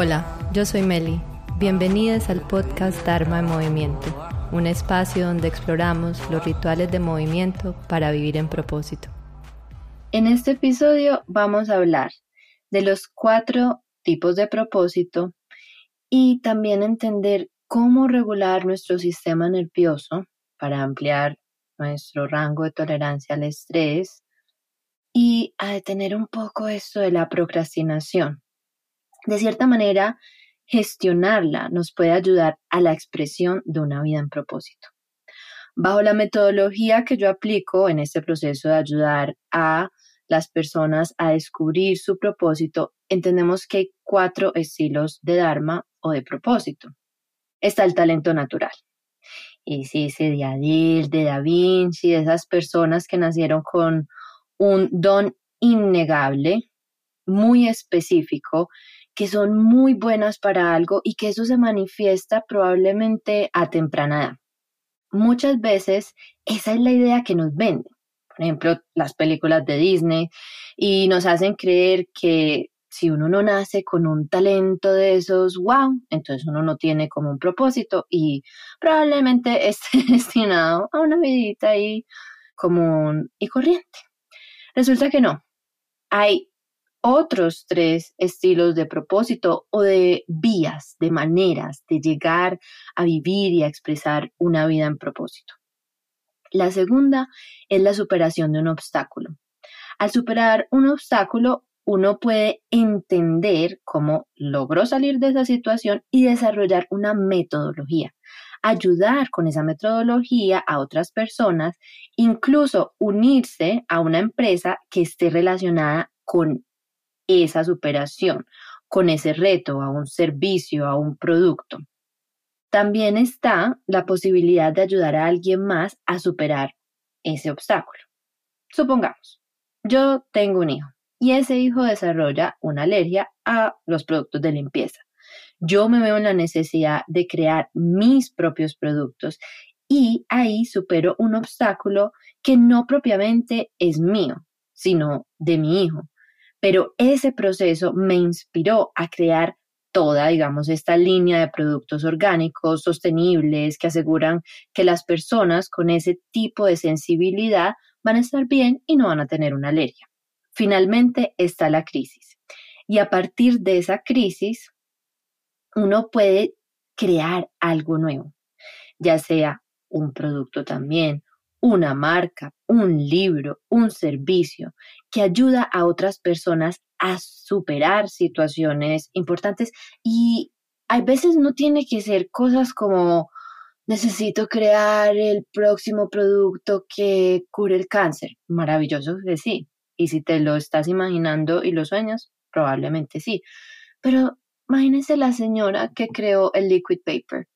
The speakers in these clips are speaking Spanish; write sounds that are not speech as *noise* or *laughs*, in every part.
Hola, yo soy Meli. Bienvenidos al podcast Dharma en Movimiento, un espacio donde exploramos los rituales de movimiento para vivir en propósito. En este episodio vamos a hablar de los cuatro tipos de propósito y también entender cómo regular nuestro sistema nervioso para ampliar nuestro rango de tolerancia al estrés y a detener un poco esto de la procrastinación. De cierta manera, gestionarla nos puede ayudar a la expresión de una vida en propósito. Bajo la metodología que yo aplico en este proceso de ayudar a las personas a descubrir su propósito, entendemos que hay cuatro estilos de Dharma o de propósito. Está el talento natural. Y si ese de Adil, de Da Vinci, de esas personas que nacieron con un don innegable, muy específico, que son muy buenas para algo y que eso se manifiesta probablemente a temprana edad. Muchas veces esa es la idea que nos venden por ejemplo, las películas de Disney, y nos hacen creer que si uno no nace con un talento de esos, wow, entonces uno no tiene como un propósito y probablemente *laughs* esté destinado a una vidita ahí común y corriente. Resulta que no. Hay otros tres estilos de propósito o de vías, de maneras de llegar a vivir y a expresar una vida en propósito. La segunda es la superación de un obstáculo. Al superar un obstáculo, uno puede entender cómo logró salir de esa situación y desarrollar una metodología. Ayudar con esa metodología a otras personas, incluso unirse a una empresa que esté relacionada con esa superación, con ese reto, a un servicio, a un producto. También está la posibilidad de ayudar a alguien más a superar ese obstáculo. Supongamos, yo tengo un hijo y ese hijo desarrolla una alergia a los productos de limpieza. Yo me veo en la necesidad de crear mis propios productos y ahí supero un obstáculo que no propiamente es mío, sino de mi hijo. Pero ese proceso me inspiró a crear toda, digamos, esta línea de productos orgánicos sostenibles que aseguran que las personas con ese tipo de sensibilidad van a estar bien y no van a tener una alergia. Finalmente está la crisis. Y a partir de esa crisis, uno puede crear algo nuevo, ya sea un producto también, una marca, un libro, un servicio que ayuda a otras personas a superar situaciones importantes y hay veces no tiene que ser cosas como necesito crear el próximo producto que cure el cáncer. Maravilloso que sí. Y si te lo estás imaginando y lo sueñas, probablemente sí. Pero imagínese la señora que creó el liquid paper.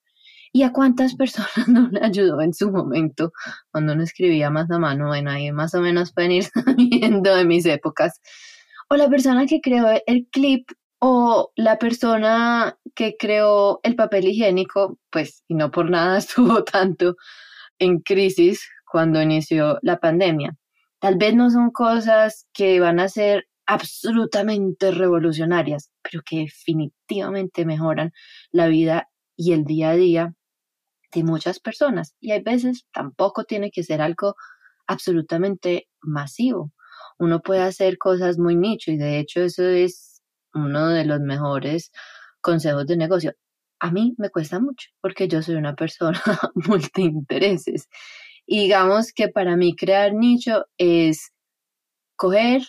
¿Y a cuántas *laughs* personas no le ayudó en su momento cuando no escribía más a mano? Bueno, ahí más o menos pueden ir *laughs* viendo de mis épocas o la persona que creó el clip o la persona que creó el papel higiénico, pues, y no por nada *laughs* estuvo tanto en crisis cuando inició la pandemia. Tal vez no son cosas que van a ser absolutamente revolucionarias, pero que definitivamente mejoran la vida y el día a día de muchas personas. Y hay veces tampoco tiene que ser algo absolutamente masivo uno puede hacer cosas muy nicho y de hecho eso es uno de los mejores consejos de negocio. A mí me cuesta mucho porque yo soy una persona *laughs* multiintereses. Y digamos que para mí crear nicho es coger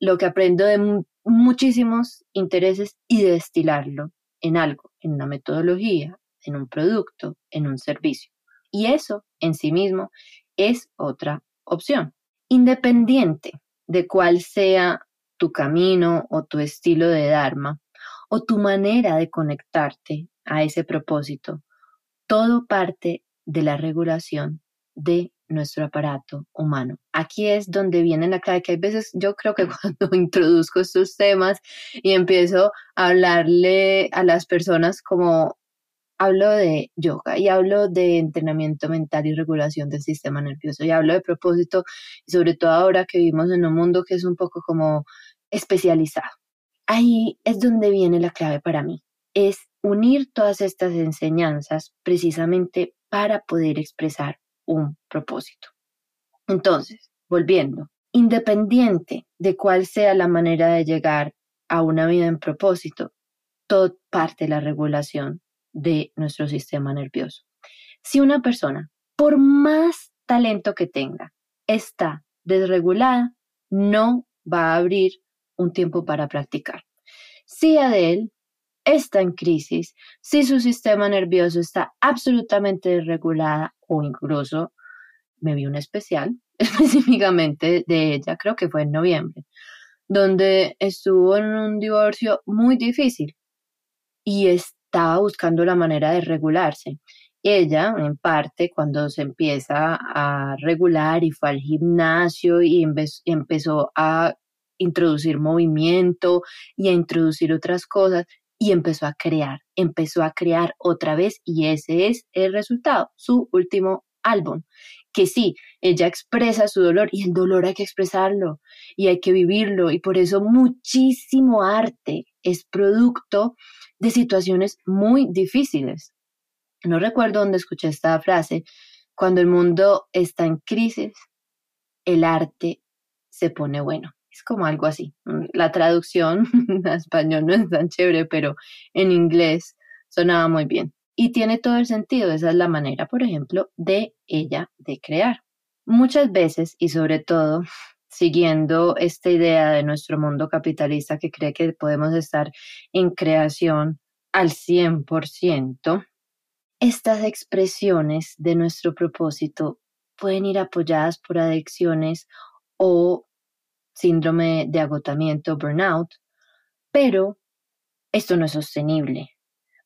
lo que aprendo de muchísimos intereses y destilarlo en algo, en una metodología, en un producto, en un servicio. Y eso en sí mismo es otra opción. Independiente de cuál sea tu camino o tu estilo de Dharma o tu manera de conectarte a ese propósito, todo parte de la regulación de nuestro aparato humano. Aquí es donde viene la clave que hay veces yo creo que *laughs* cuando introduzco estos temas y empiezo a hablarle a las personas como hablo de yoga y hablo de entrenamiento mental y regulación del sistema nervioso y hablo de propósito y sobre todo ahora que vivimos en un mundo que es un poco como especializado. Ahí es donde viene la clave para mí. es unir todas estas enseñanzas precisamente para poder expresar un propósito. Entonces, volviendo, independiente de cuál sea la manera de llegar a una vida en propósito, todo parte de la regulación de nuestro sistema nervioso. Si una persona, por más talento que tenga, está desregulada, no va a abrir un tiempo para practicar. Si Adele está en crisis, si su sistema nervioso está absolutamente desregulada o incluso me vi un especial *laughs* específicamente de ella, creo que fue en noviembre, donde estuvo en un divorcio muy difícil y estaba buscando la manera de regularse. Ella, en parte, cuando se empieza a regular y fue al gimnasio y empezó a introducir movimiento y a introducir otras cosas y empezó a crear, empezó a crear otra vez y ese es el resultado, su último álbum. Que sí, ella expresa su dolor y el dolor hay que expresarlo y hay que vivirlo y por eso muchísimo arte es producto de situaciones muy difíciles no recuerdo dónde escuché esta frase, cuando el mundo está en crisis, el arte se pone bueno. Es como algo así. Mm, la traducción *laughs* en español no es tan chévere, pero en inglés sonaba muy bien. Y tiene todo el sentido. Esa es la manera, por ejemplo, de ella de crear. Muchas veces, y sobre todo siguiendo esta idea de nuestro mundo capitalista que cree que podemos estar en creación al 100%, estas expresiones de nuestro propósito pueden ir apoyadas por adicciones o síndrome de agotamiento, burnout, pero esto no es sostenible.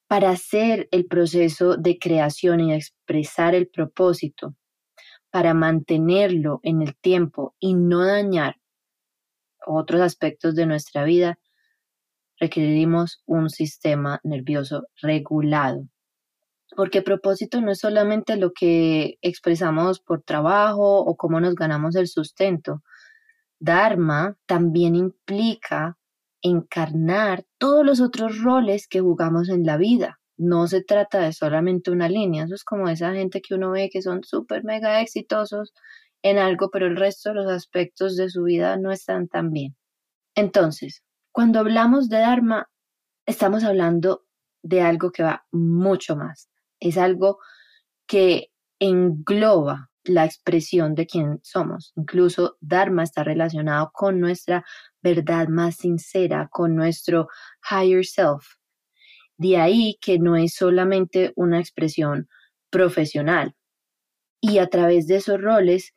Para hacer el proceso de creación y expresar el propósito, para mantenerlo en el tiempo y no dañar otros aspectos de nuestra vida, requerimos un sistema nervioso regulado porque propósito no es solamente lo que expresamos por trabajo o cómo nos ganamos el sustento. Dharma también implica encarnar todos los otros roles que jugamos en la vida. No se trata de solamente una línea, eso es como esa gente que uno ve que son súper mega exitosos en algo, pero el resto de los aspectos de su vida no están tan bien. Entonces, cuando hablamos de Dharma, estamos hablando de algo que va mucho más es algo que engloba la expresión de quién somos. Incluso Dharma está relacionado con nuestra verdad más sincera, con nuestro higher self. De ahí que no es solamente una expresión profesional. Y a través de esos roles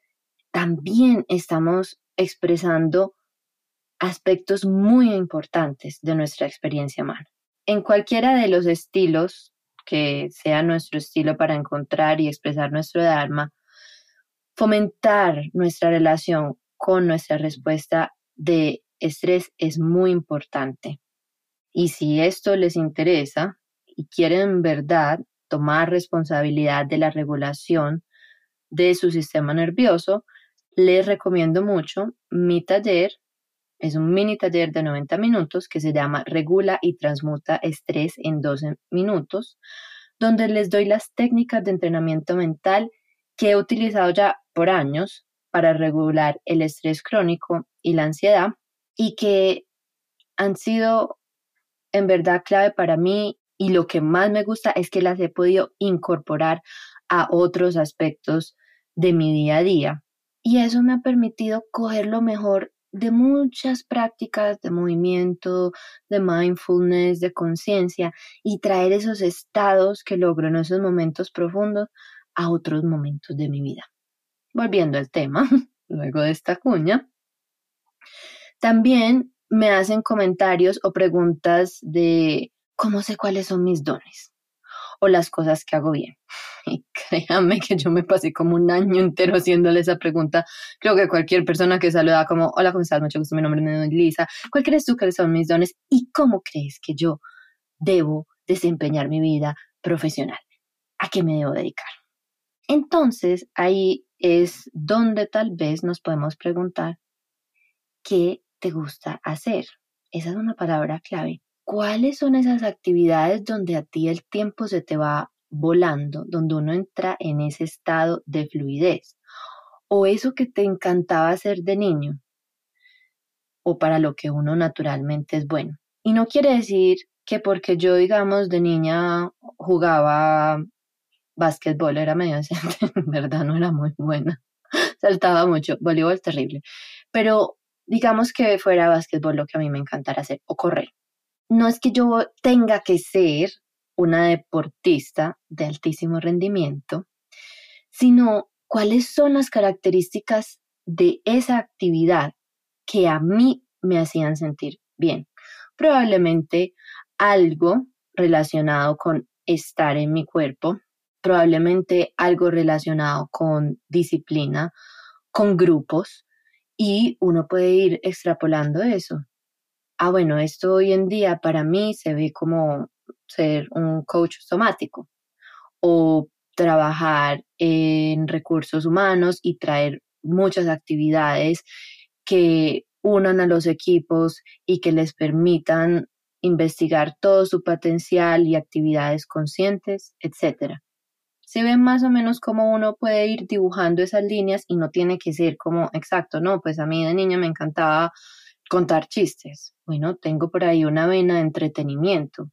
también estamos expresando aspectos muy importantes de nuestra experiencia humana. En cualquiera de los estilos que sea nuestro estilo para encontrar y expresar nuestro Dharma, fomentar nuestra relación con nuestra respuesta de estrés es muy importante. Y si esto les interesa y quieren en verdad tomar responsabilidad de la regulación de su sistema nervioso, les recomiendo mucho mi taller. Es un mini taller de 90 minutos que se llama Regula y transmuta estrés en 12 minutos, donde les doy las técnicas de entrenamiento mental que he utilizado ya por años para regular el estrés crónico y la ansiedad y que han sido en verdad clave para mí y lo que más me gusta es que las he podido incorporar a otros aspectos de mi día a día. Y eso me ha permitido coger lo mejor de muchas prácticas de movimiento, de mindfulness, de conciencia y traer esos estados que logro en esos momentos profundos a otros momentos de mi vida. Volviendo al tema, *laughs* luego de esta cuña, también me hacen comentarios o preguntas de cómo sé cuáles son mis dones o las cosas que hago bien. *laughs* Y créanme que yo me pasé como un año entero haciéndole esa pregunta. Creo que cualquier persona que saluda como, hola, ¿cómo estás? Mucho gusto, mi nombre es Lisa. ¿Cuál crees tú que son mis dones? ¿Y cómo crees que yo debo desempeñar mi vida profesional? ¿A qué me debo dedicar? Entonces, ahí es donde tal vez nos podemos preguntar, ¿qué te gusta hacer? Esa es una palabra clave ¿cuáles son esas actividades donde a ti el tiempo se te va volando, donde uno entra en ese estado de fluidez? ¿O eso que te encantaba hacer de niño? ¿O para lo que uno naturalmente es bueno? Y no quiere decir que porque yo, digamos, de niña jugaba básquetbol, era medio decente, *laughs* en verdad no era muy buena, *laughs* saltaba mucho, voleibol terrible, pero digamos que fuera básquetbol lo que a mí me encantara hacer, o correr. No es que yo tenga que ser una deportista de altísimo rendimiento, sino cuáles son las características de esa actividad que a mí me hacían sentir bien. Probablemente algo relacionado con estar en mi cuerpo, probablemente algo relacionado con disciplina, con grupos, y uno puede ir extrapolando eso. Ah, bueno, esto hoy en día para mí se ve como ser un coach somático o trabajar en recursos humanos y traer muchas actividades que unan a los equipos y que les permitan investigar todo su potencial y actividades conscientes, etc. Se ve más o menos cómo uno puede ir dibujando esas líneas y no tiene que ser como exacto, no, pues a mí de niña me encantaba contar chistes. Bueno, tengo por ahí una vena de entretenimiento.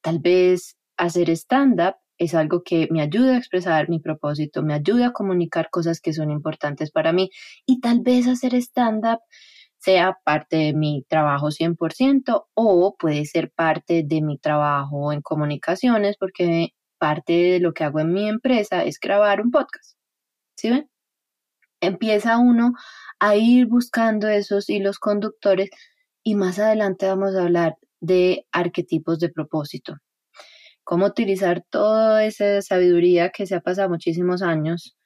Tal vez hacer stand-up es algo que me ayuda a expresar mi propósito, me ayuda a comunicar cosas que son importantes para mí y tal vez hacer stand-up sea parte de mi trabajo 100% o puede ser parte de mi trabajo en comunicaciones porque parte de lo que hago en mi empresa es grabar un podcast. ¿Sí ven? Empieza uno a ir buscando esos hilos conductores y más adelante vamos a hablar de arquetipos de propósito cómo utilizar toda esa sabiduría que se ha pasado muchísimos años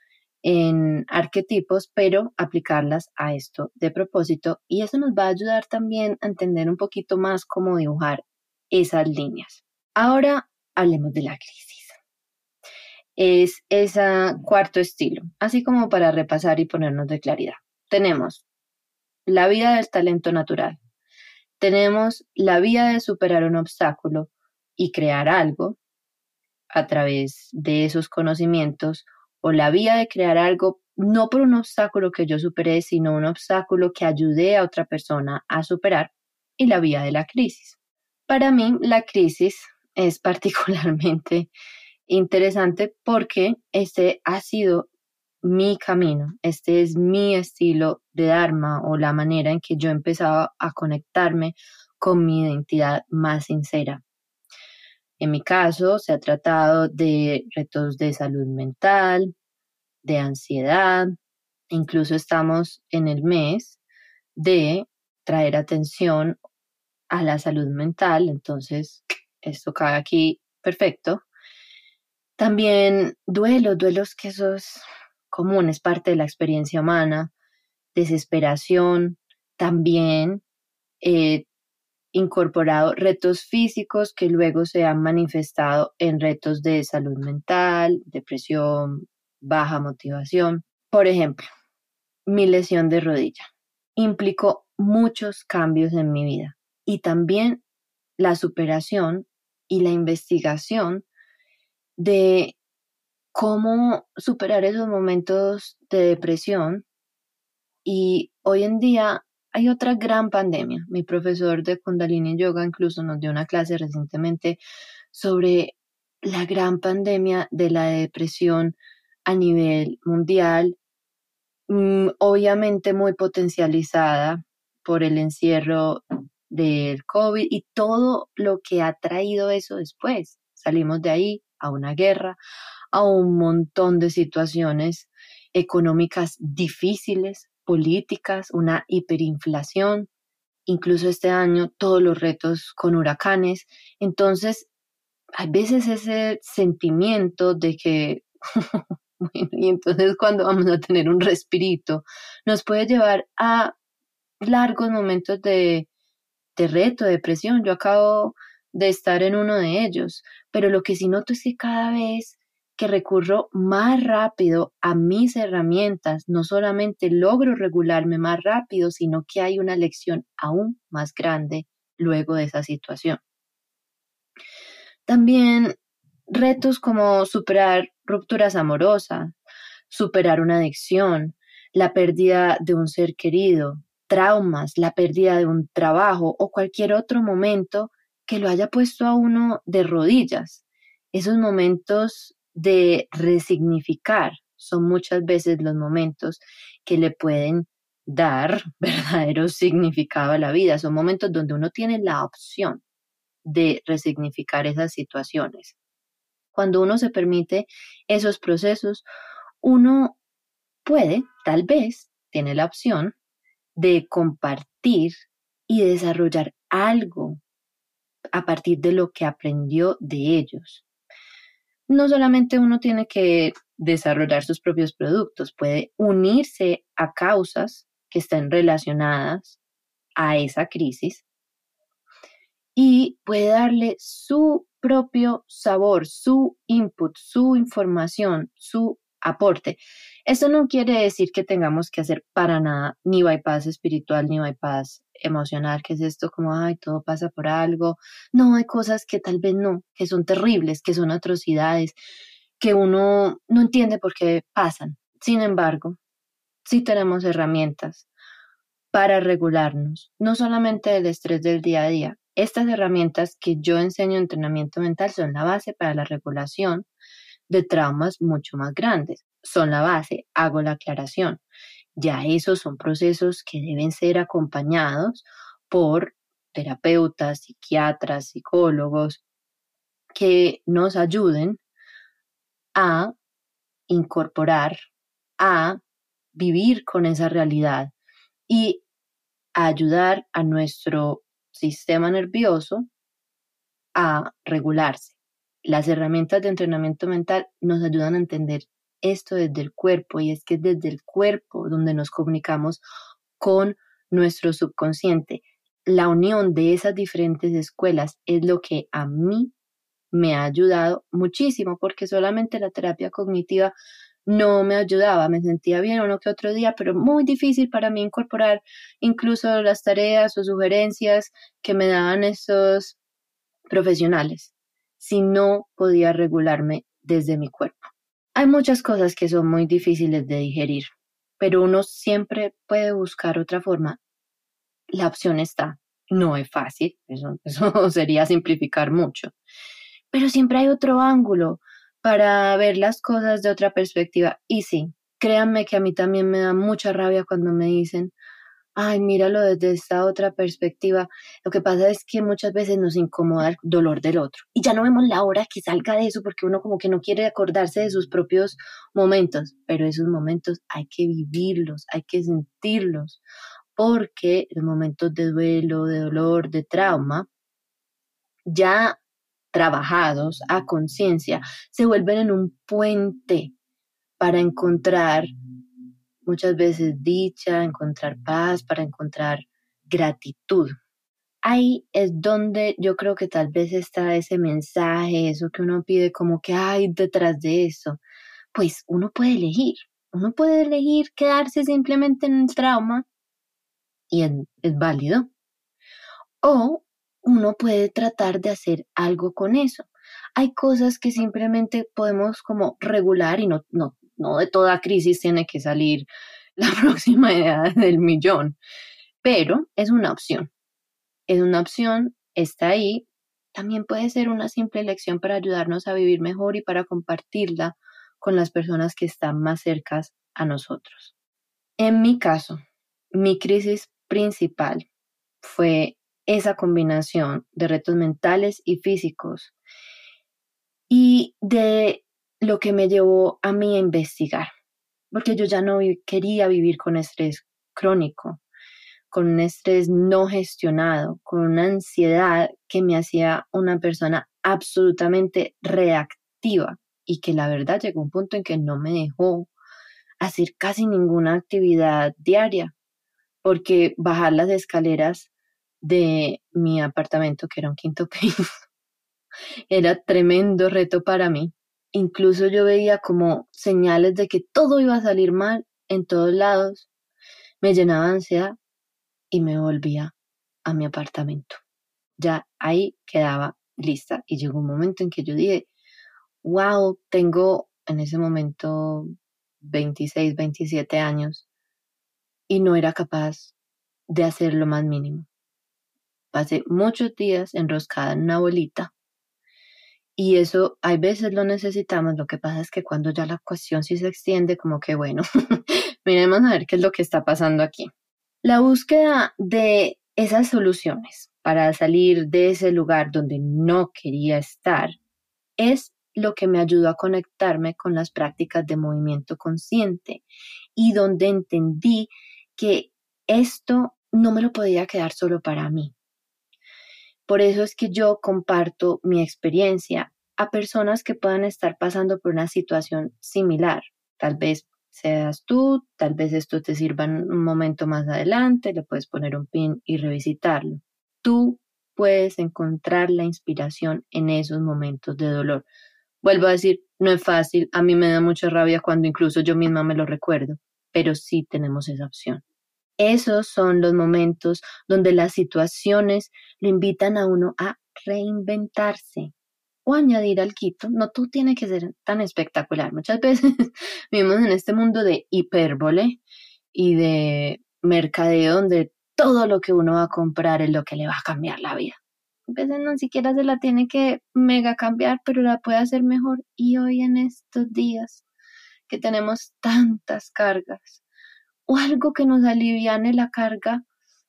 en arquetipos, pero aplicarlas a esto de propósito. Y eso nos va a ayudar también a entender un poquito más cómo dibujar esas líneas. Ahora hablemos de la crisis. Es ese cuarto estilo, así como para repasar y ponernos de claridad. Tenemos la vida del talento natural. Tenemos la vía de superar un obstáculo y crear algo a través de esos conocimientos o la vía de crear algo no por un obstáculo que yo superé, sino un obstáculo que ayudé a otra persona a superar y la vía de la crisis. Para mí, la crisis es *laughs* particularmente interesante porque este ha sido mi camino, este es mi estilo de Dharma o la manera en que yo empezaba a conectarme con mi identidad más sincera. En mi caso, se ha tratado de retos de salud mental, de ansiedad, incluso estamos en el mes de traer atención a la salud mental, entonces esto cae aquí perfecto. También duelos, duelos que eso es común, es parte de la experiencia humana, desesperación, también eh, incorporado retos físicos que luego se han manifestado en retos de salud mental, depresión, baja motivación. Por ejemplo, mi lesión de rodilla implicó muchos cambios en mi vida y también la superación y la investigación de cómo superar esos momentos de depresión y hoy en día hay otra gran pandemia. Mi profesor de Kundalini Yoga incluso nos dio una clase recientemente sobre la gran pandemia de la depresión a nivel mundial, mm, obviamente muy potencializada por el encierro del COVID y todo lo que ha traído eso después. Salimos de ahí a una guerra, a un montón de situaciones económicas difíciles, políticas, una hiperinflación, incluso este año todos los retos con huracanes. Entonces, hay veces ese sentimiento de que, *laughs* y entonces cuando vamos a tener un respirito, nos puede llevar a largos momentos de, de reto, de depresión. Yo acabo de estar en uno de ellos, pero lo que sí noto es que cada vez que recurro más rápido a mis herramientas, no solamente logro regularme más rápido, sino que hay una lección aún más grande luego de esa situación. También retos como superar rupturas amorosas, superar una adicción, la pérdida de un ser querido, traumas, la pérdida de un trabajo o cualquier otro momento que lo haya puesto a uno de rodillas. Esos momentos de resignificar son muchas veces los momentos que le pueden dar *laughs* verdadero significado a la vida. Son momentos donde uno tiene la opción de resignificar esas situaciones. Cuando uno se permite esos procesos, uno puede, tal vez, tiene la opción de compartir y desarrollar algo a partir de lo que aprendió de ellos. No solamente uno tiene que desarrollar sus propios productos, puede unirse a causas que estén relacionadas a esa crisis y puede darle su propio sabor, su input, su información, su aporte. Esto no quiere decir que tengamos que hacer para nada ni bypass espiritual ni bypass emocional, que es esto como, ay, todo pasa por algo. No, hay cosas que tal vez no, que son terribles, que son atrocidades, que uno no entiende por qué pasan. Sin embargo, sí tenemos herramientas para regularnos, no solamente del estrés del día a día. Estas herramientas que yo enseño en entrenamiento mental son la base para la regulación de traumas mucho más grandes. Son la base, hago la aclaración. Ya esos son procesos que deben ser acompañados por terapeutas, psiquiatras, psicólogos, que nos ayuden a incorporar, a vivir con esa realidad y a ayudar a nuestro sistema nervioso a regularse. Las herramientas de entrenamiento mental nos ayudan a entender esto desde el cuerpo y es que es desde el cuerpo donde nos comunicamos con nuestro subconsciente. La unión de esas diferentes escuelas es lo que a mí me ha ayudado muchísimo porque solamente la terapia cognitiva no me ayudaba, me sentía bien uno que otro día, pero muy difícil para mí incorporar incluso las tareas o sugerencias que me daban esos profesionales si no podía regularme desde mi cuerpo. Hay muchas cosas que son muy difíciles de digerir, pero uno siempre puede buscar otra forma. La opción está. No es fácil, *laughs* eso, sería simplificar mucho, pero siempre hay otro ángulo para ver las cosas de otra perspectiva. Y sí, créanme que a mí también me da mucha rabia cuando me dicen, ay, míralo desde esta otra perspectiva. Lo que pasa es que muchas veces nos incomoda el dolor del otro. Y ya no vemos la hora que salga de eso porque uno como que no quiere acordarse de sus propios momentos. Pero esos momentos hay que vivirlos, hay que sentirlos. Porque los momentos de duelo, de dolor, de trauma, ya trabajados a conciencia, se vuelven en un puente para encontrar muchas veces dicha, encontrar paz, para encontrar gratitud. Ahí es donde yo creo que tal vez está ese mensaje, eso que uno pide como que hay detrás de eso. Pues uno puede elegir, uno puede elegir quedarse simplemente en el trauma y es, válido. O uno puede tratar de hacer algo con eso. Hay cosas que simplemente podemos como regular y no, no de toda crisis tiene que salir *laughs* la próxima edad del millón, pero es una opción. Es una opción, está ahí. También puede ser una simple elección para ayudarnos a vivir mejor y para compartirla con las personas que están más cercas a nosotros. En mi caso, mi crisis principal fue esa combinación de retos mentales y físicos y de lo que me llevó a mí a investigar, porque yo ya no quería vivir con estrés crónico, con un estrés no gestionado, con una ansiedad que me hacía una persona absolutamente reactiva y que la verdad llegó un punto en que no me dejó hacer casi ninguna actividad diaria, porque bajar las escaleras de mi apartamento, que era un quinto *laughs* piso, era tremendo reto para mí. Incluso yo veía como señales de que todo iba a salir mal en todos lados. Me llenaba de ansiedad y me volvía a mi apartamento. Ya ahí quedaba lista. Y llegó un momento en que yo dije, wow, tengo en ese momento 26, 27 años y no era capaz de hacer lo más mínimo. Pasé muchos días enroscada en una bolita y eso hay veces lo necesitamos. Lo que pasa es que cuando ya la cuestión sí se extiende, como que bueno, *laughs* miremos a ver qué es lo que está pasando aquí. La búsqueda de esas soluciones para salir de ese lugar donde no quería estar es lo que me ayudó a conectarme con las prácticas de movimiento consciente y donde entendí que esto no me lo podía quedar solo para mí. Por eso es que yo comparto mi experiencia a personas que puedan estar pasando por una situación similar. Tal vez seas tú, tal vez esto te sirva en un momento más adelante, le puedes poner un pin y revisitarlo. Tú puedes encontrar la inspiración en esos momentos de dolor. Vuelvo a decir, no es fácil, a mí me da mucha rabia cuando incluso yo misma me lo recuerdo, pero sí tenemos esa opción. Esos son los momentos donde las situaciones le invitan a uno a reinventarse o añadir al quito. No todo tiene que ser tan espectacular. Muchas *laughs* veces vivimos en este mundo de hipérbole y de mercadeo donde todo lo que uno va a comprar es lo que le va a cambiar la vida. A veces no siquiera se la tiene que mega cambiar, pero la puede hacer mejor. Y hoy en estos días que tenemos tantas cargas, o algo que nos aliviane la carga,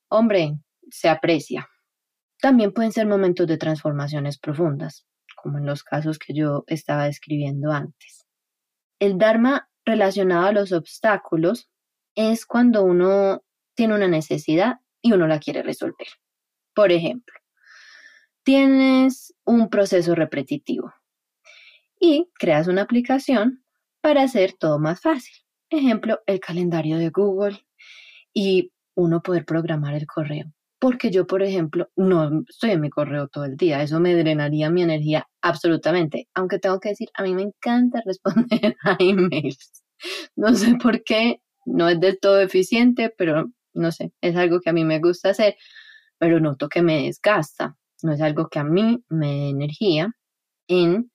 hombre, se aprecia. También pueden ser momentos de transformaciones profundas, como en los casos que yo estaba describiendo antes. El Dharma relacionado a los obstáculos es cuando uno tiene una necesidad y uno la quiere resolver. Por ejemplo, tienes un proceso repetitivo y creas una aplicación para hacer todo más fácil. Ejemplo, el calendario de Google y uno poder programar el correo. Porque yo, por ejemplo, no estoy en mi correo todo el día. Eso me drenaría mi energía absolutamente. Aunque tengo que decir, a mí me encanta *laughs* responder a emails. No sé por qué, no es del todo eficiente, pero no sé, es algo que a mí me gusta hacer, pero noto que me desgasta. No es algo que a mí me dé energía en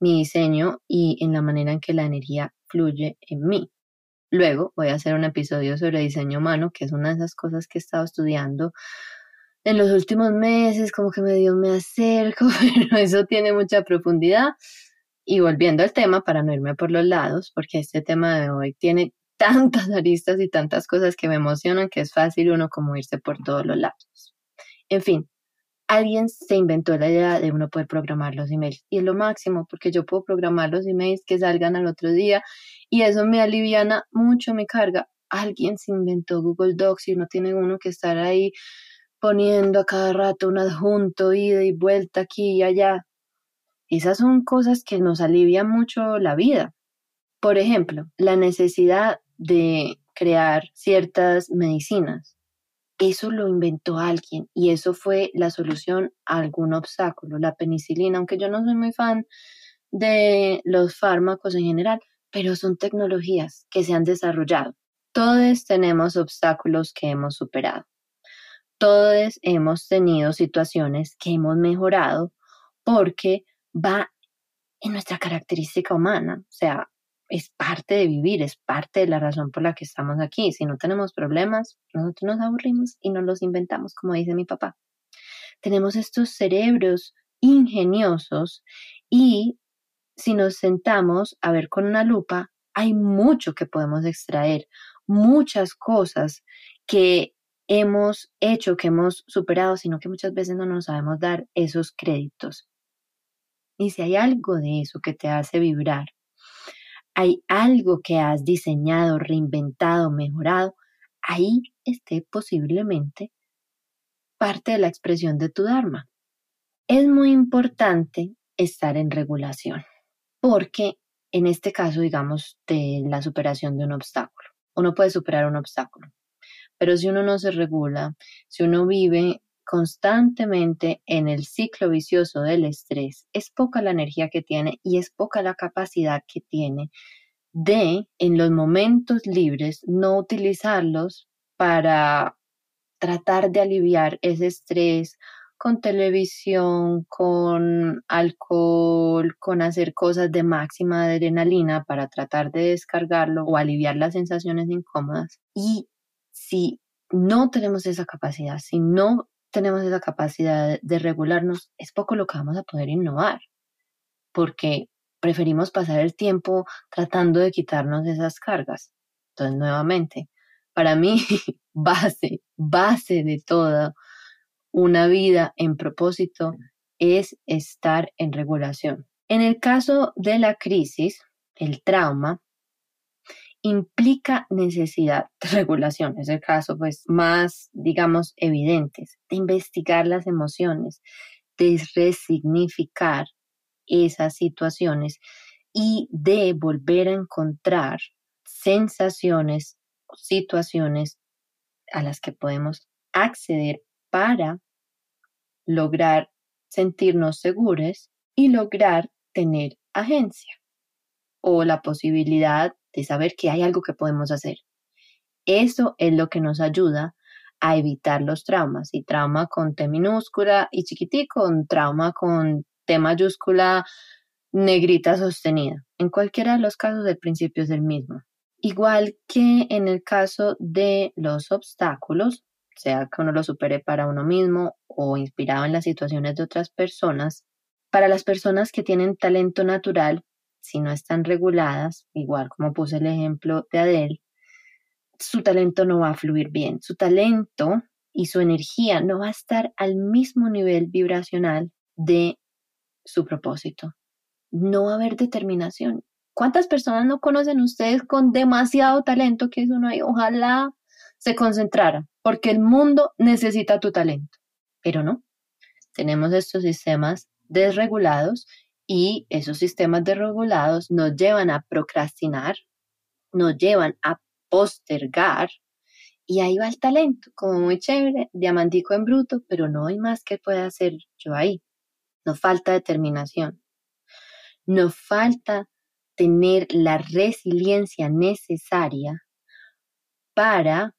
mi diseño y en la manera en que la energía fluye en mí. Luego voy a hacer un episodio sobre diseño humano, que es una de esas cosas que he estado estudiando en los últimos meses, como que medio me acerco, *laughs* pero eso tiene mucha profundidad. Y volviendo al tema, para no irme por los lados, porque este tema de hoy tiene tantas aristas y tantas cosas que me emocionan que es fácil uno como irse por todos los lados. En fin, alguien se inventó la idea de uno poder programar los emails y es lo máximo porque yo puedo programar los emails que salgan al otro día y eso me aliviana mucho mi carga. Alguien se inventó Google Docs y uno tiene uno que estar ahí poniendo a cada rato un adjunto, ida y vuelta aquí y allá. Esas son cosas que nos alivian mucho la vida. Por ejemplo, la necesidad de crear ciertas medicinas. Eso lo inventó alguien y eso fue la solución a algún obstáculo. La penicilina, aunque yo no soy muy fan de los fármacos en general, pero son tecnologías que se han desarrollado. Todos tenemos obstáculos que hemos superado. Todos hemos tenido situaciones que hemos mejorado porque va en nuestra característica humana, o sea, es parte de vivir, es parte de la razón por la que estamos aquí. Si no tenemos problemas, nosotros nos aburrimos y nos los inventamos, como dice mi papá. Tenemos estos cerebros ingeniosos y si nos sentamos a ver con una lupa, hay mucho que podemos extraer, muchas cosas que hemos hecho, que hemos superado, sino que muchas veces no nos sabemos dar esos créditos. Y si hay algo de eso que te hace vibrar, hay algo que has diseñado, reinventado, mejorado, ahí esté posiblemente parte de la expresión de tu Dharma. Es muy importante estar en regulación porque en este caso, digamos, de la superación de un obstáculo, uno puede superar un obstáculo, pero si uno no se regula, si uno vive constantemente en el ciclo vicioso del estrés, es poca la energía que tiene y es poca la capacidad que tiene de, en los momentos libres, no utilizarlos para tratar de aliviar ese estrés con televisión, con alcohol, con hacer cosas de máxima adrenalina para tratar de descargarlo o aliviar las sensaciones incómodas. Y si no tenemos esa capacidad, si no tenemos esa capacidad de regularnos, es poco lo que vamos a poder innovar, porque preferimos pasar el tiempo tratando de quitarnos esas cargas. Entonces, nuevamente, para mí, *laughs* base, base de toda una vida en propósito es estar en regulación. En el caso de la crisis, el trauma implica necesidad de *laughs* regulación, es el caso pues más, digamos, evidentes, de investigar las emociones, de resignificar esas situaciones y de volver a encontrar sensaciones o situaciones a las que podemos acceder para lograr sentirnos seguros y lograr tener agencia o la posibilidad de saber que hay algo que podemos hacer. Eso es lo que nos ayuda a evitar los traumas. Y trauma con T minúscula y chiquitico, con trauma con T mayúscula negrita sostenida. En cualquiera de los casos el principio es el mismo. Igual que en el caso de los obstáculos, sea que uno lo supere para uno mismo o inspirado en las situaciones de otras personas, para las personas que tienen talento natural, si no están reguladas, igual como puse el ejemplo de Adele, su talento no va a fluir bien. Su talento y su energía no va a estar al mismo nivel vibracional de su propósito. No va a haber determinación. ¿Cuántas personas no conocen ustedes con demasiado talento que es uno ahí? Ojalá se concentrara, porque el mundo necesita tu talento. Pero no, tenemos estos sistemas desregulados y esos sistemas desregulados nos llevan a procrastinar, nos llevan a postergar y ahí va el talento, como muy chévere, diamantico en bruto, pero no hay más que pueda hacer yo ahí. Nos falta determinación. Nos falta tener la resiliencia necesaria para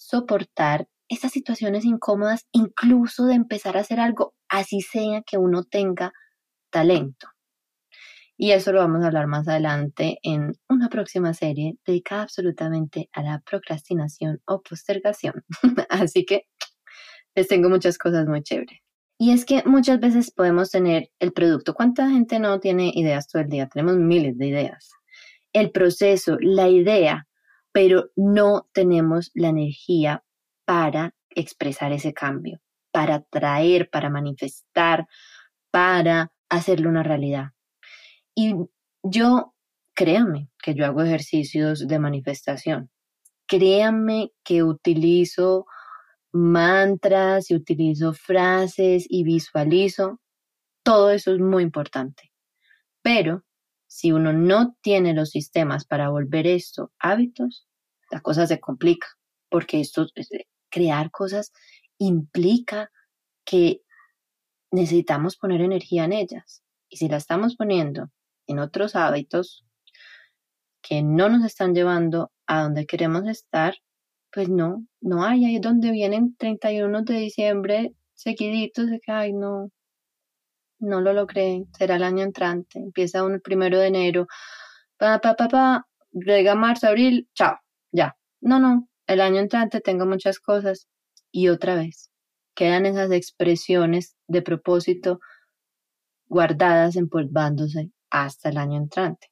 soportar esas situaciones incómodas, incluso de empezar a hacer algo, así sea que uno tenga talento. Y eso lo vamos a hablar más adelante en una próxima serie dedicada absolutamente a la procrastinación o postergación. *laughs* así que les tengo muchas cosas muy chéveres. Y es que muchas veces podemos tener el producto. ¿Cuánta gente no tiene ideas todo el día? Tenemos miles de ideas. El proceso, la idea, pero no tenemos la energía para expresar ese cambio, para traer, para manifestar, para hacerlo una realidad. Y yo, créanme que yo hago ejercicios de manifestación. Créanme que utilizo mantras y utilizo frases y visualizo, todo eso es muy importante. Pero si uno no tiene los sistemas para volver esto hábitos, la cosa se complica, porque esto, crear cosas implica que necesitamos poner energía en ellas. Y si la estamos poniendo en otros hábitos que no nos están llevando a donde queremos estar, pues no, no hay, ahí es donde vienen 31 de diciembre seguiditos de que, ay, no, no lo logré, será el año entrante, empieza uno el primero de enero, pa, pa, pa, pa, llega marzo, abril, chao, ya. No, no, el año entrante tengo muchas cosas y otra vez quedan esas expresiones de propósito guardadas, empolvándose hasta el año entrante.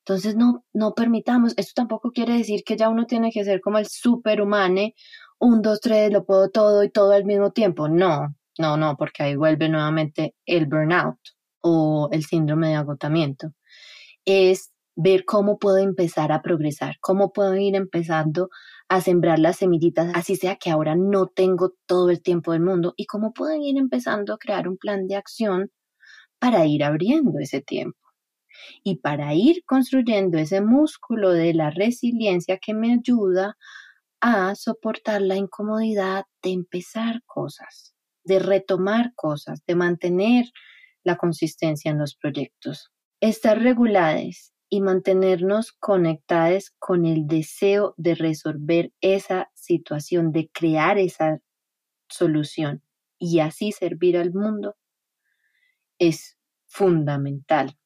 Entonces, no, no permitamos, esto tampoco quiere decir que ya uno tiene que ser como el superhumano, un, dos, tres, lo puedo todo y todo al mismo tiempo. No, no, no, porque ahí vuelve nuevamente el burnout o el síndrome de agotamiento. Es ver cómo puedo empezar a progresar, cómo puedo ir empezando a sembrar las semillitas, así sea que ahora no tengo todo el tiempo del mundo, y cómo puedo ir empezando a crear un plan de acción para ir abriendo ese tiempo y para ir construyendo ese músculo de la resiliencia que me ayuda a soportar la incomodidad de empezar cosas, de retomar cosas, de mantener la consistencia en los proyectos. Estar reguladas y mantenernos conectadas con el deseo de resolver esa situación, de crear esa solución. y así servir al mundo es fundamental.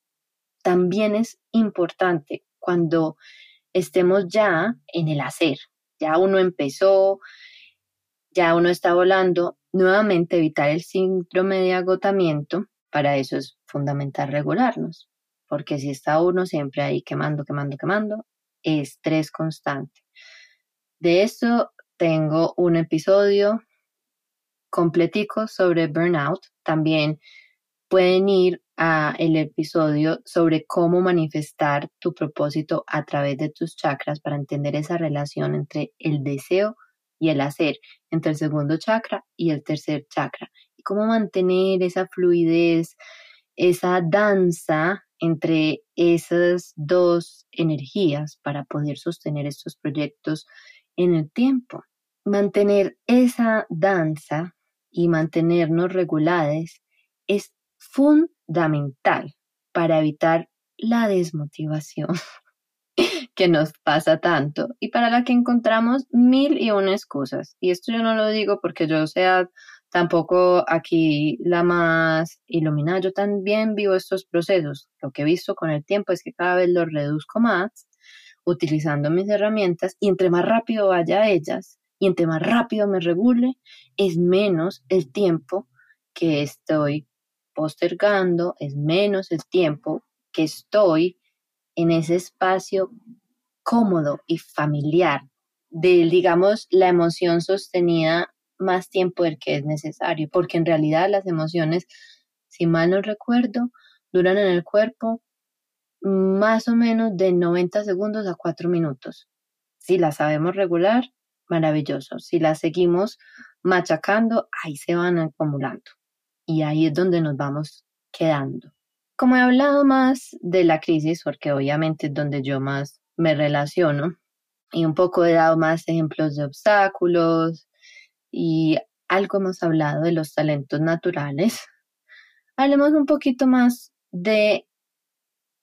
También es importante cuando estemos ya en el hacer, ya uno empezó, ya uno está volando, nuevamente evitar el síndrome de agotamiento, para eso es fundamental regularnos, porque si está uno siempre ahí quemando, quemando, quemando, estrés constante. De esto tengo un episodio completico sobre burnout. También pueden ir a el episodio sobre cómo manifestar tu propósito a través de tus chakras para entender esa relación entre el deseo y el hacer, entre el segundo chakra y el tercer chakra, y cómo mantener esa fluidez, esa danza entre esas dos energías para poder sostener estos proyectos en el tiempo. Mantener esa danza y mantenernos reguladas es fundamental para evitar la desmotivación *laughs* que nos pasa tanto y para la que encontramos mil y una excusas. Y esto yo no lo digo porque yo sea tampoco aquí la más iluminada. Yo también vivo estos procesos. Lo que he visto con el tiempo es que cada vez los reduzco más utilizando mis herramientas y entre más rápido vaya a ellas y entre más rápido me regule, es menos el tiempo que estoy postergando, es menos el tiempo que estoy en ese espacio cómodo y familiar de, digamos, la emoción sostenida más tiempo del que es necesario, porque en realidad las emociones, si mal no recuerdo, duran en el cuerpo más o menos de 90 segundos a 4 minutos. Si las sabemos regular, maravilloso. Si las seguimos machacando, ahí se van acumulando. Y ahí es donde nos vamos quedando. Como he hablado más de la crisis, porque obviamente es donde yo más me relaciono, y un poco he dado más ejemplos de obstáculos, y algo hemos hablado de los talentos naturales, hablemos un poquito más de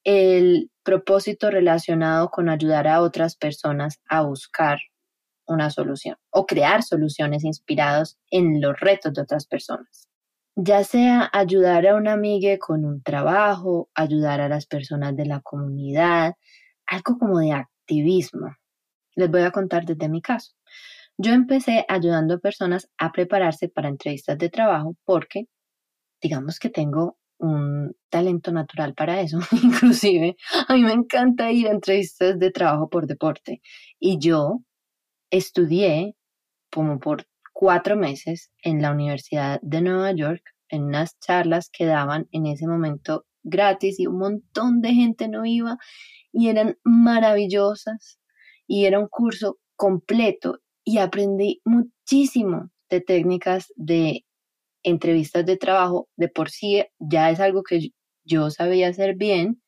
el propósito relacionado con ayudar a otras personas a buscar una solución o crear soluciones inspirados en los retos de otras personas. Ya sea ayudar a una amiga con un trabajo, ayudar a las personas de la comunidad, algo como de activismo. Les voy a contar desde mi caso. Yo empecé ayudando a personas a prepararse para entrevistas de trabajo porque, digamos que tengo un talento natural para eso. *laughs* Inclusive, a mí me encanta ir a entrevistas de trabajo por deporte. Y yo estudié como por cuatro meses en la Universidad de Nueva York en unas charlas que daban en ese momento gratis y un montón de gente no iba y eran maravillosas y era un curso completo y aprendí muchísimo de técnicas de entrevistas de trabajo. De por sí ya es algo que yo sabía hacer bien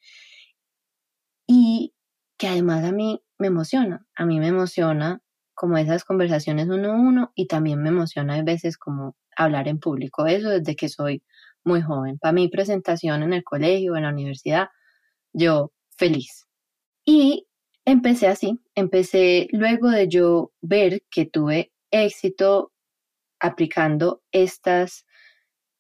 y que además a mí me emociona. A mí me emociona como esas conversaciones uno a uno y también me emociona a veces como hablar en público. Eso desde que soy muy joven. Para mi presentación en el colegio, en la universidad, yo feliz. Y empecé así, empecé luego de yo ver que tuve éxito aplicando estas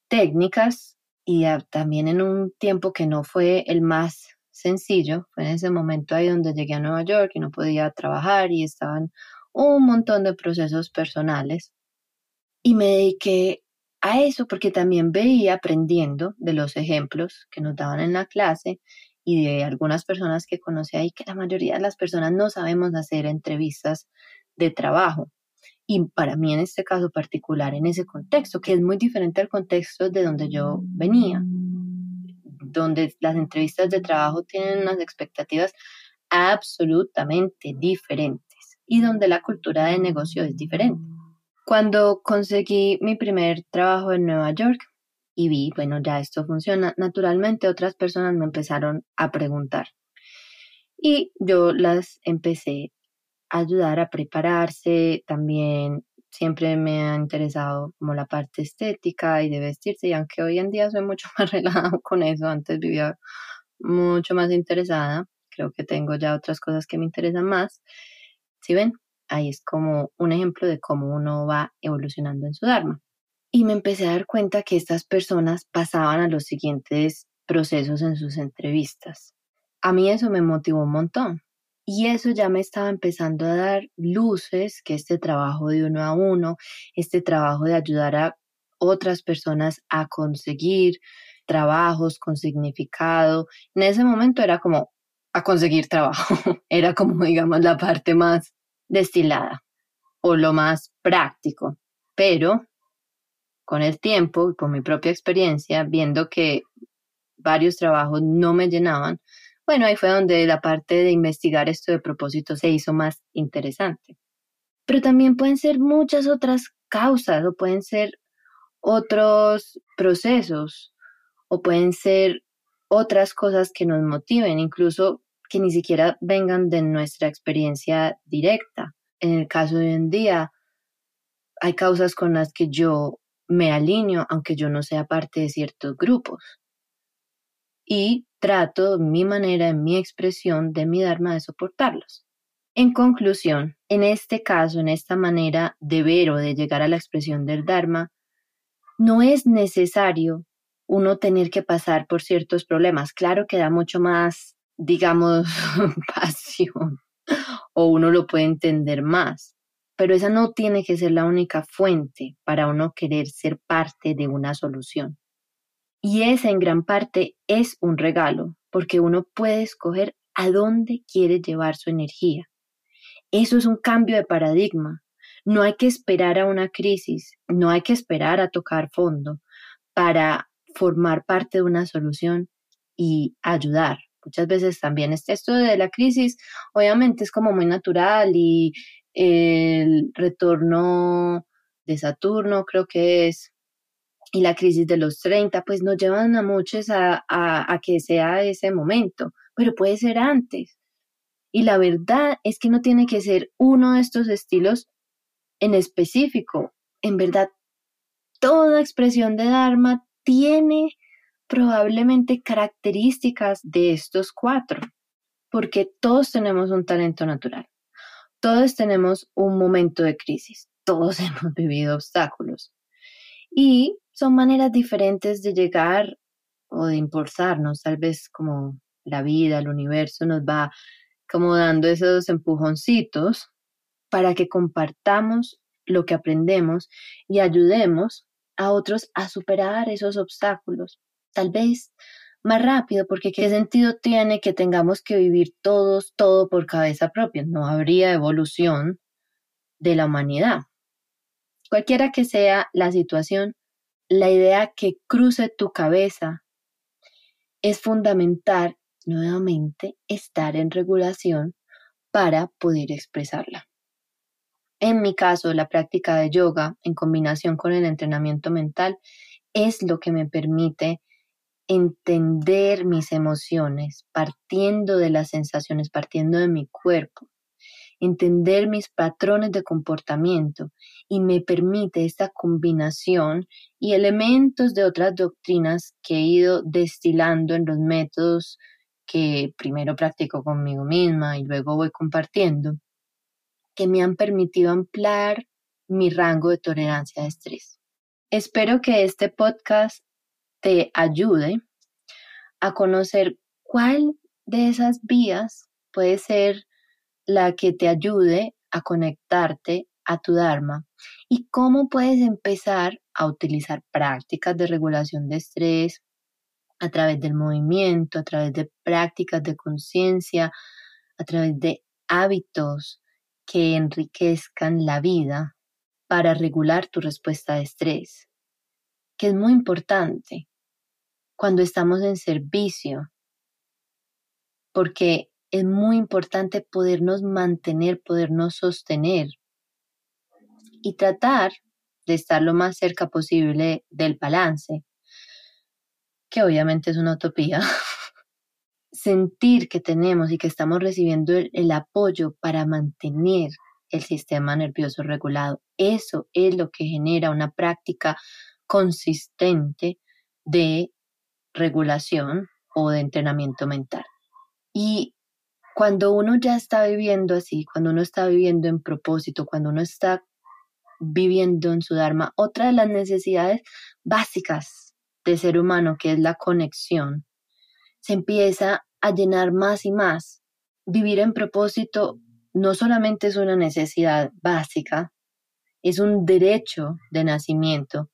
técnicas y también en un tiempo que no fue el más sencillo, fue en ese momento ahí donde llegué a Nueva York y no podía trabajar y estaban un montón de procesos personales. Y me dediqué a eso porque también veía aprendiendo de los ejemplos que nos daban en la clase y de algunas personas que conocí ahí que la mayoría de las personas no sabemos hacer entrevistas de trabajo. Y para mí en este caso particular, en ese contexto, que es muy diferente al contexto de donde yo venía, donde las entrevistas de trabajo tienen unas expectativas absolutamente diferentes y donde la cultura de negocio es diferente. Cuando conseguí mi primer trabajo en Nueva York y vi, bueno, ya esto funciona, naturalmente otras personas me empezaron a preguntar. Y yo las empecé a ayudar a prepararse, también siempre me ha interesado como la parte estética y de vestirse y aunque hoy en día soy mucho *laughs* más relajado con eso, antes vivía mucho más interesada, creo que tengo ya otras cosas que me interesan más, si ven, ahí es como un ejemplo de cómo uno va evolucionando en su Dharma. Y me empecé a dar cuenta que estas personas pasaban a los siguientes procesos en sus entrevistas. A mí eso me motivó un montón. Y eso ya me estaba empezando a dar luces que este trabajo de uno a uno, este trabajo de ayudar a otras personas a conseguir trabajos con significado, en ese momento era como a conseguir trabajo, *laughs* era como digamos la parte más destilada o lo más práctico, pero con el tiempo y con mi propia experiencia, viendo que varios trabajos no me llenaban, bueno, ahí fue donde la parte de investigar esto de propósito se hizo más interesante. Pero también pueden ser muchas otras causas o pueden ser otros procesos o pueden ser otras cosas que nos motiven, incluso que ni siquiera vengan de nuestra experiencia directa. En el caso de hoy en día, hay causas con las que yo me alineo, aunque yo no sea parte de ciertos grupos. Y trato mi manera, mi expresión de mi Dharma de soportarlos. En conclusión, en este caso, en esta manera de ver o de llegar a la expresión del Dharma, no es necesario uno tener que pasar por ciertos problemas. Claro que da mucho más, digamos, *laughs* pasión o uno lo puede entender más, pero esa no tiene que ser la única fuente para uno querer ser parte de una solución. Y esa en gran parte es un regalo, porque uno puede escoger a dónde quiere llevar su energía. Eso es un cambio de paradigma. No hay que esperar a una crisis, no hay que esperar a tocar fondo para formar parte de una solución y ayudar. Muchas veces también este esto de la crisis, obviamente es como muy natural y el retorno de Saturno creo que es y la crisis de los 30, pues nos llevan a muchos a, a, que sea ese momento, pero puede ser antes. Y la verdad es que no tiene que ser uno de estos estilos en específico. En verdad, toda expresión de Dharma tiene probablemente características de estos cuatro, porque todos tenemos un talento natural, todos tenemos un momento de crisis, todos *laughs* hemos vivido obstáculos. Y son maneras diferentes de llegar o de impulsarnos, tal vez como la vida, el universo nos va como dando esos empujoncitos para que compartamos lo que aprendemos y ayudemos a otros a superar esos obstáculos. Tal vez más rápido, porque ¿qué sentido tiene que tengamos que vivir todos todo por cabeza propia? No habría evolución de la humanidad. Cualquiera que sea la situación, la idea que cruce tu cabeza es fundamental nuevamente estar en regulación para poder expresarla. En mi caso, la práctica de yoga en combinación con el entrenamiento mental es lo que me permite entender mis emociones, partiendo de las sensaciones, partiendo de mi cuerpo, entender mis patrones de comportamiento y me permite esta combinación y elementos de otras doctrinas que he ido destilando en los métodos que primero practico conmigo misma y luego voy compartiendo, que me han permitido ampliar mi rango de tolerancia a estrés. Espero que este podcast te ayude a conocer cuál de esas vías puede ser la que te ayude a conectarte a tu Dharma y cómo puedes empezar a utilizar prácticas de regulación de estrés a través del movimiento, a través de prácticas de conciencia, a través de hábitos que enriquezcan la vida para regular tu respuesta de estrés, que es muy importante cuando estamos en servicio, porque es muy importante podernos mantener, podernos sostener y tratar de estar lo más cerca posible del balance, que obviamente es una utopía. *laughs* Sentir que tenemos y que estamos recibiendo el, el apoyo para mantener el sistema nervioso regulado. Eso es lo que genera una práctica consistente de regulación o de entrenamiento mental. Y cuando uno ya está viviendo así, cuando uno está viviendo en propósito, cuando uno está viviendo en su Dharma. Otra de las necesidades básicas del ser humano, que es la conexión, se empieza a llenar más y más. Vivir en propósito no solamente es una necesidad básica, es un derecho de nacimiento.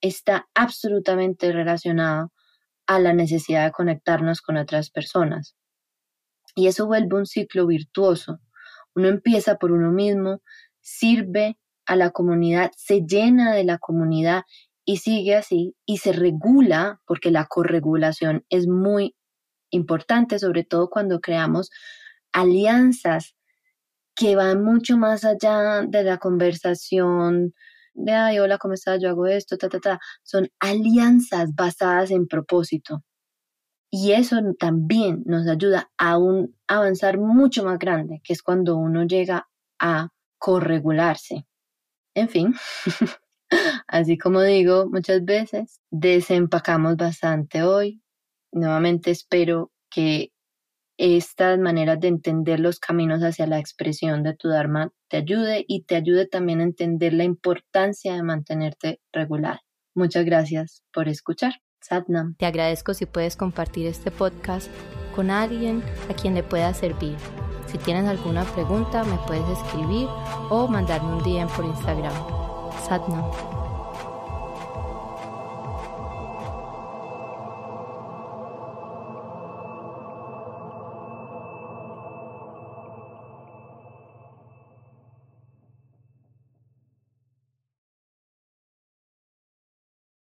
Está absolutamente relacionado a la necesidad de conectarnos con otras personas. Y eso vuelve un ciclo virtuoso. Uno empieza por uno mismo, sirve a la comunidad, se llena de la comunidad y sigue así y se regula, porque la corregulación es muy importante, sobre todo cuando creamos alianzas que van mucho más allá de la conversación de, ay, hola, ¿cómo estás? Yo hago esto, ta, ta, ta. Son alianzas basadas en propósito. Y eso también nos ayuda a un avanzar mucho más grande, que es cuando uno llega a corregularse. En fin, *laughs* así como digo muchas veces, desempacamos bastante hoy. Nuevamente espero que estas maneras de entender los caminos hacia la expresión de tu Dharma te ayude y te ayude también a entender la importancia de mantenerte regular. Muchas gracias por escuchar. Satnam. Te agradezco si puedes compartir este podcast con alguien a quien le pueda servir. Si tienes alguna pregunta, me puedes escribir o mandarme un DM por Instagram. Satnam.